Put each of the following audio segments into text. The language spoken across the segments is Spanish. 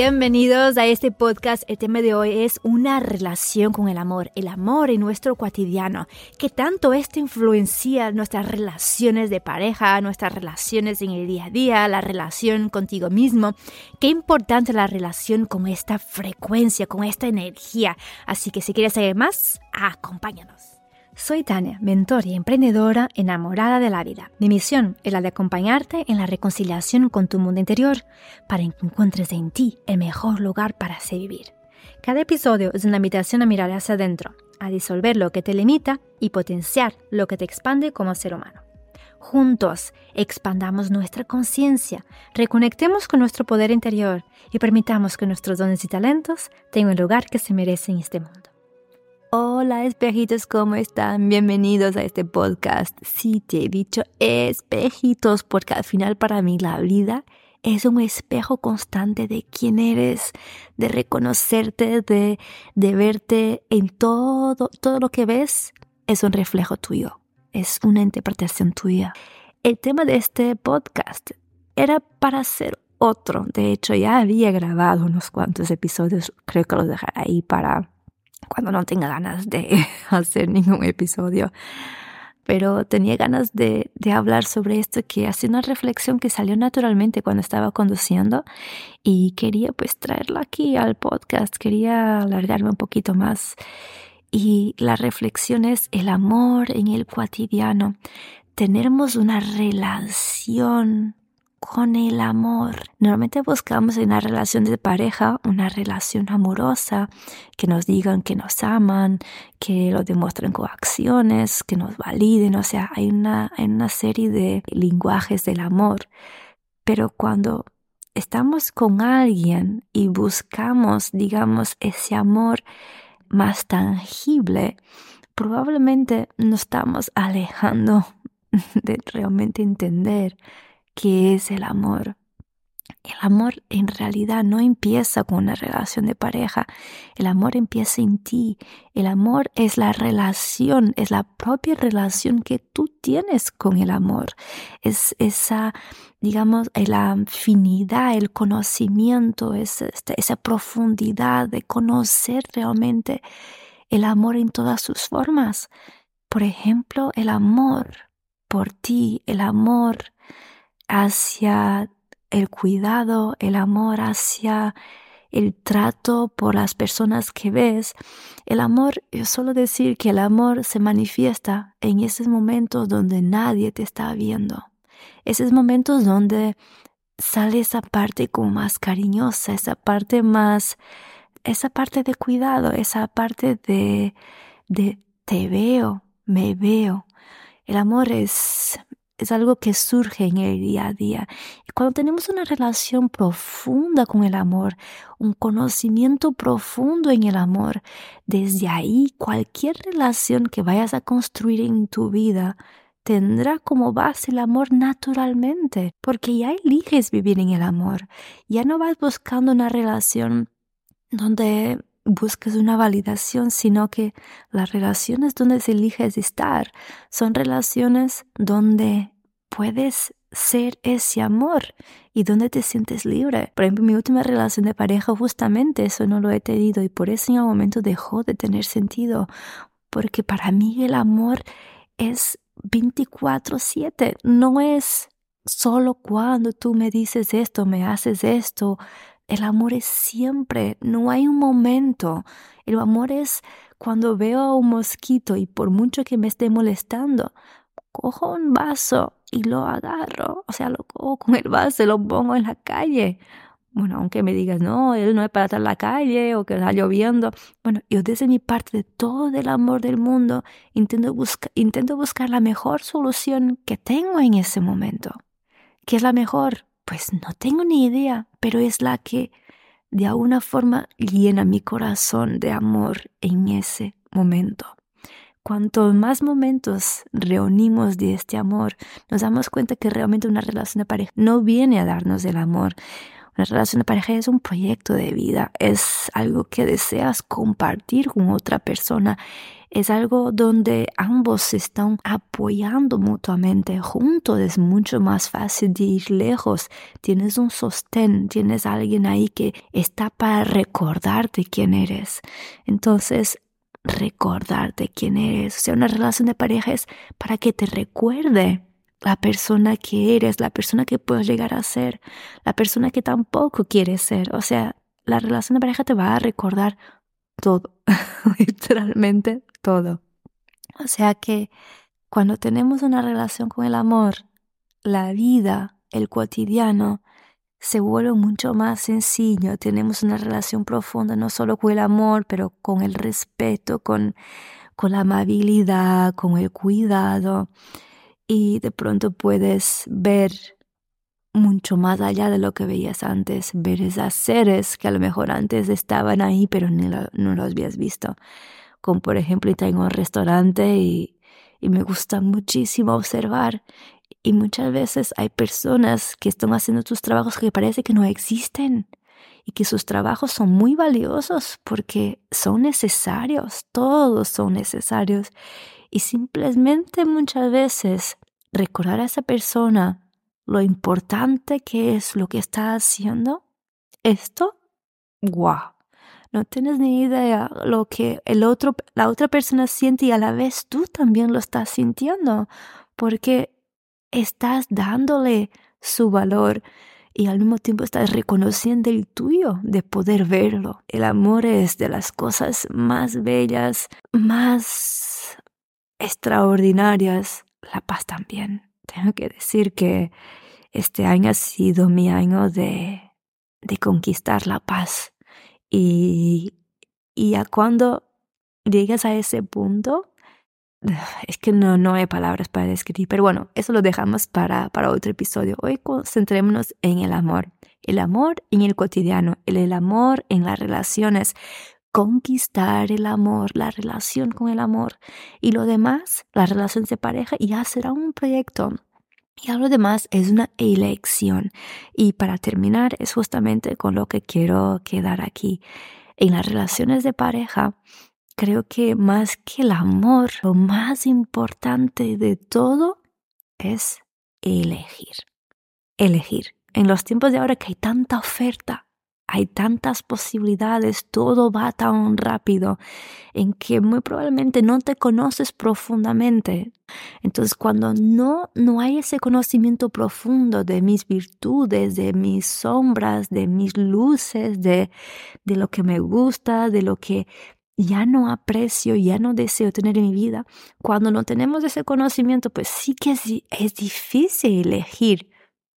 Bienvenidos a este podcast. El tema de hoy es una relación con el amor, el amor en nuestro cotidiano. ¿Qué tanto esto influencia nuestras relaciones de pareja, nuestras relaciones en el día a día, la relación contigo mismo? Qué importante la relación con esta frecuencia, con esta energía. Así que si quieres saber más, acompáñanos. Soy Tania, mentor y emprendedora enamorada de la vida. Mi misión es la de acompañarte en la reconciliación con tu mundo interior para que encuentres en ti el mejor lugar para hacer vivir. Cada episodio es una invitación a mirar hacia adentro, a disolver lo que te limita y potenciar lo que te expande como ser humano. Juntos expandamos nuestra conciencia, reconectemos con nuestro poder interior y permitamos que nuestros dones y talentos tengan el lugar que se merecen en este mundo. Hola espejitos, ¿cómo están? Bienvenidos a este podcast. Sí, te he dicho espejitos porque al final para mí la vida es un espejo constante de quién eres, de reconocerte, de, de verte en todo, todo lo que ves es un reflejo tuyo, es una interpretación tuya. El tema de este podcast era para hacer otro. De hecho, ya había grabado unos cuantos episodios, creo que los dejaré ahí para cuando no tenga ganas de hacer ningún episodio. Pero tenía ganas de, de hablar sobre esto, que hace una reflexión que salió naturalmente cuando estaba conduciendo y quería pues traerlo aquí al podcast, quería alargarme un poquito más. Y la reflexión es el amor en el cotidiano. Tenemos una relación con el amor. Normalmente buscamos en una relación de pareja una relación amorosa, que nos digan que nos aman, que lo demuestren con acciones, que nos validen, o sea, hay una, hay una serie de lenguajes del amor. Pero cuando estamos con alguien y buscamos, digamos, ese amor más tangible, probablemente nos estamos alejando de realmente entender qué es el amor. El amor en realidad no empieza con una relación de pareja, el amor empieza en ti, el amor es la relación, es la propia relación que tú tienes con el amor, es esa, digamos, la afinidad, el conocimiento, es este, esa profundidad de conocer realmente el amor en todas sus formas. Por ejemplo, el amor por ti, el amor hacia el cuidado, el amor hacia el trato por las personas que ves. El amor, es solo decir que el amor se manifiesta en esos momentos donde nadie te está viendo. Esos momentos donde sale esa parte como más cariñosa, esa parte más, esa parte de cuidado, esa parte de, de te veo, me veo. El amor es es algo que surge en el día a día. Y cuando tenemos una relación profunda con el amor, un conocimiento profundo en el amor, desde ahí cualquier relación que vayas a construir en tu vida tendrá como base el amor naturalmente, porque ya eliges vivir en el amor. Ya no vas buscando una relación donde busques una validación, sino que las relaciones donde eliges estar son relaciones donde puedes ser ese amor y donde te sientes libre. Por ejemplo, mi última relación de pareja justamente eso no lo he tenido y por eso en un momento dejó de tener sentido, porque para mí el amor es 24/7, no es solo cuando tú me dices esto, me haces esto, el amor es siempre, no hay un momento. El amor es cuando veo a un mosquito y por mucho que me esté molestando, cojo un vaso y lo agarro, o sea, lo cojo con el vaso y lo pongo en la calle. Bueno, aunque me digas, no, él no es para estar en la calle o que está lloviendo. Bueno, yo desde mi parte de todo el amor del mundo intento, buscar intento buscar la mejor solución que tengo en ese momento. ¿Qué es la mejor? Pues no tengo ni idea, pero es la que de alguna forma llena mi corazón de amor en ese momento. Cuanto más momentos reunimos de este amor, nos damos cuenta que realmente una relación de pareja no viene a darnos el amor. Una relación de pareja es un proyecto de vida, es algo que deseas compartir con otra persona, es algo donde ambos se están apoyando mutuamente. Juntos es mucho más fácil de ir lejos. Tienes un sostén, tienes alguien ahí que está para recordarte quién eres. Entonces, recordarte quién eres. O sea, una relación de pareja es para que te recuerde la persona que eres, la persona que puedes llegar a ser, la persona que tampoco quieres ser. O sea, la relación de pareja te va a recordar todo, literalmente todo. O sea que cuando tenemos una relación con el amor, la vida, el cotidiano, se vuelve mucho más sencillo. Tenemos una relación profunda no solo con el amor, pero con el respeto, con, con la amabilidad, con el cuidado y de pronto puedes ver mucho más allá de lo que veías antes, ver esas seres que a lo mejor antes estaban ahí pero no los habías visto. Como por ejemplo, tengo un restaurante y, y me gusta muchísimo observar y muchas veces hay personas que están haciendo sus trabajos que parece que no existen y que sus trabajos son muy valiosos porque son necesarios, todos son necesarios y simplemente muchas veces recordar a esa persona lo importante que es lo que está haciendo, esto, guau, no tienes ni idea lo que el otro, la otra persona siente y a la vez tú también lo estás sintiendo, porque estás dándole su valor y al mismo tiempo estás reconociendo el tuyo de poder verlo. El amor es de las cosas más bellas, más extraordinarias. La paz también. Tengo que decir que este año ha sido mi año de, de conquistar la paz. Y, y a cuando llegas a ese punto, es que no, no hay palabras para describir, pero bueno, eso lo dejamos para, para otro episodio. Hoy concentrémonos en el amor. El amor en el cotidiano, el, el amor en las relaciones, conquistar el amor, la relación con el amor y lo demás, la relación de pareja, ya será un proyecto. Y lo demás es una elección. Y para terminar, es justamente con lo que quiero quedar aquí. En las relaciones de pareja, creo que más que el amor, lo más importante de todo es elegir. Elegir. En los tiempos de ahora que hay tanta oferta, hay tantas posibilidades, todo va tan rápido, en que muy probablemente no te conoces profundamente. Entonces, cuando no, no hay ese conocimiento profundo de mis virtudes, de mis sombras, de mis luces, de, de lo que me gusta, de lo que ya no aprecio, ya no deseo tener en mi vida, cuando no tenemos ese conocimiento, pues sí que es, es difícil elegir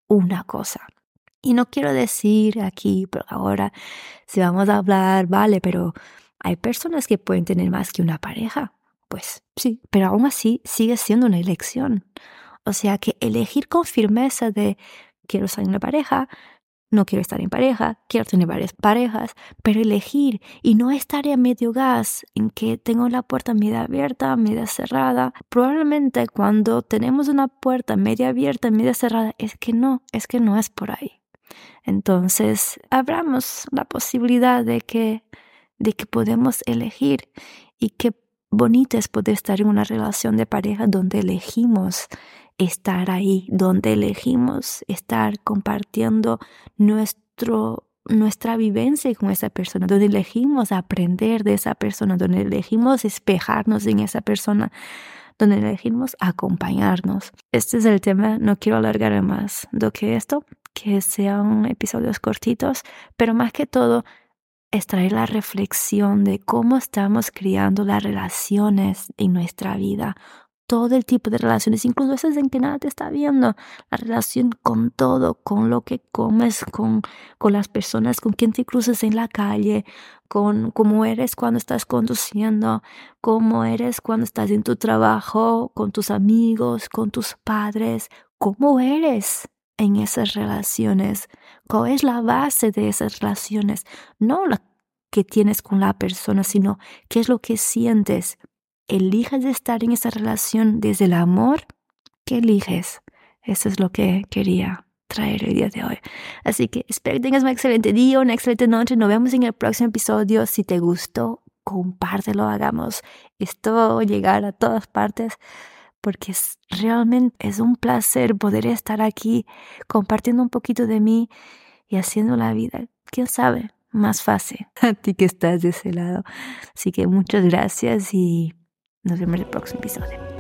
una cosa. Y no quiero decir aquí, pero ahora, si vamos a hablar, vale, pero hay personas que pueden tener más que una pareja. Pues sí, pero aún así sigue siendo una elección. O sea que elegir con firmeza de quiero estar en una pareja, no quiero estar en pareja, quiero tener varias parejas, pero elegir y no estar a medio gas en que tengo la puerta media abierta, media cerrada. Probablemente cuando tenemos una puerta media abierta, media cerrada, es que no, es que no es por ahí. Entonces, abramos la posibilidad de que, de que podemos elegir y qué bonito es poder estar en una relación de pareja donde elegimos estar ahí, donde elegimos estar compartiendo nuestro, nuestra vivencia con esa persona, donde elegimos aprender de esa persona, donde elegimos espejarnos en esa persona, donde elegimos acompañarnos. Este es el tema, no quiero alargar más do que esto, que sean episodios cortitos, pero más que todo es traer la reflexión de cómo estamos creando las relaciones en nuestra vida, todo el tipo de relaciones, incluso esas en que nada te está viendo, la relación con todo, con lo que comes, con, con las personas con quien te cruzas en la calle, con cómo eres cuando estás conduciendo, cómo eres cuando estás en tu trabajo, con tus amigos, con tus padres, cómo eres en esas relaciones? ¿Cuál es la base de esas relaciones? No la que tienes con la persona, sino qué es lo que sientes. ¿Eliges estar en esa relación desde el amor? ¿Qué eliges? Eso es lo que quería traer el día de hoy. Así que espero que tengas un excelente día, una excelente noche. Nos vemos en el próximo episodio. Si te gustó, compártelo, hagamos esto llegar a todas partes porque es, realmente es un placer poder estar aquí compartiendo un poquito de mí y haciendo la vida, quién sabe, más fácil a ti que estás de ese lado. Así que muchas gracias y nos vemos en el próximo episodio.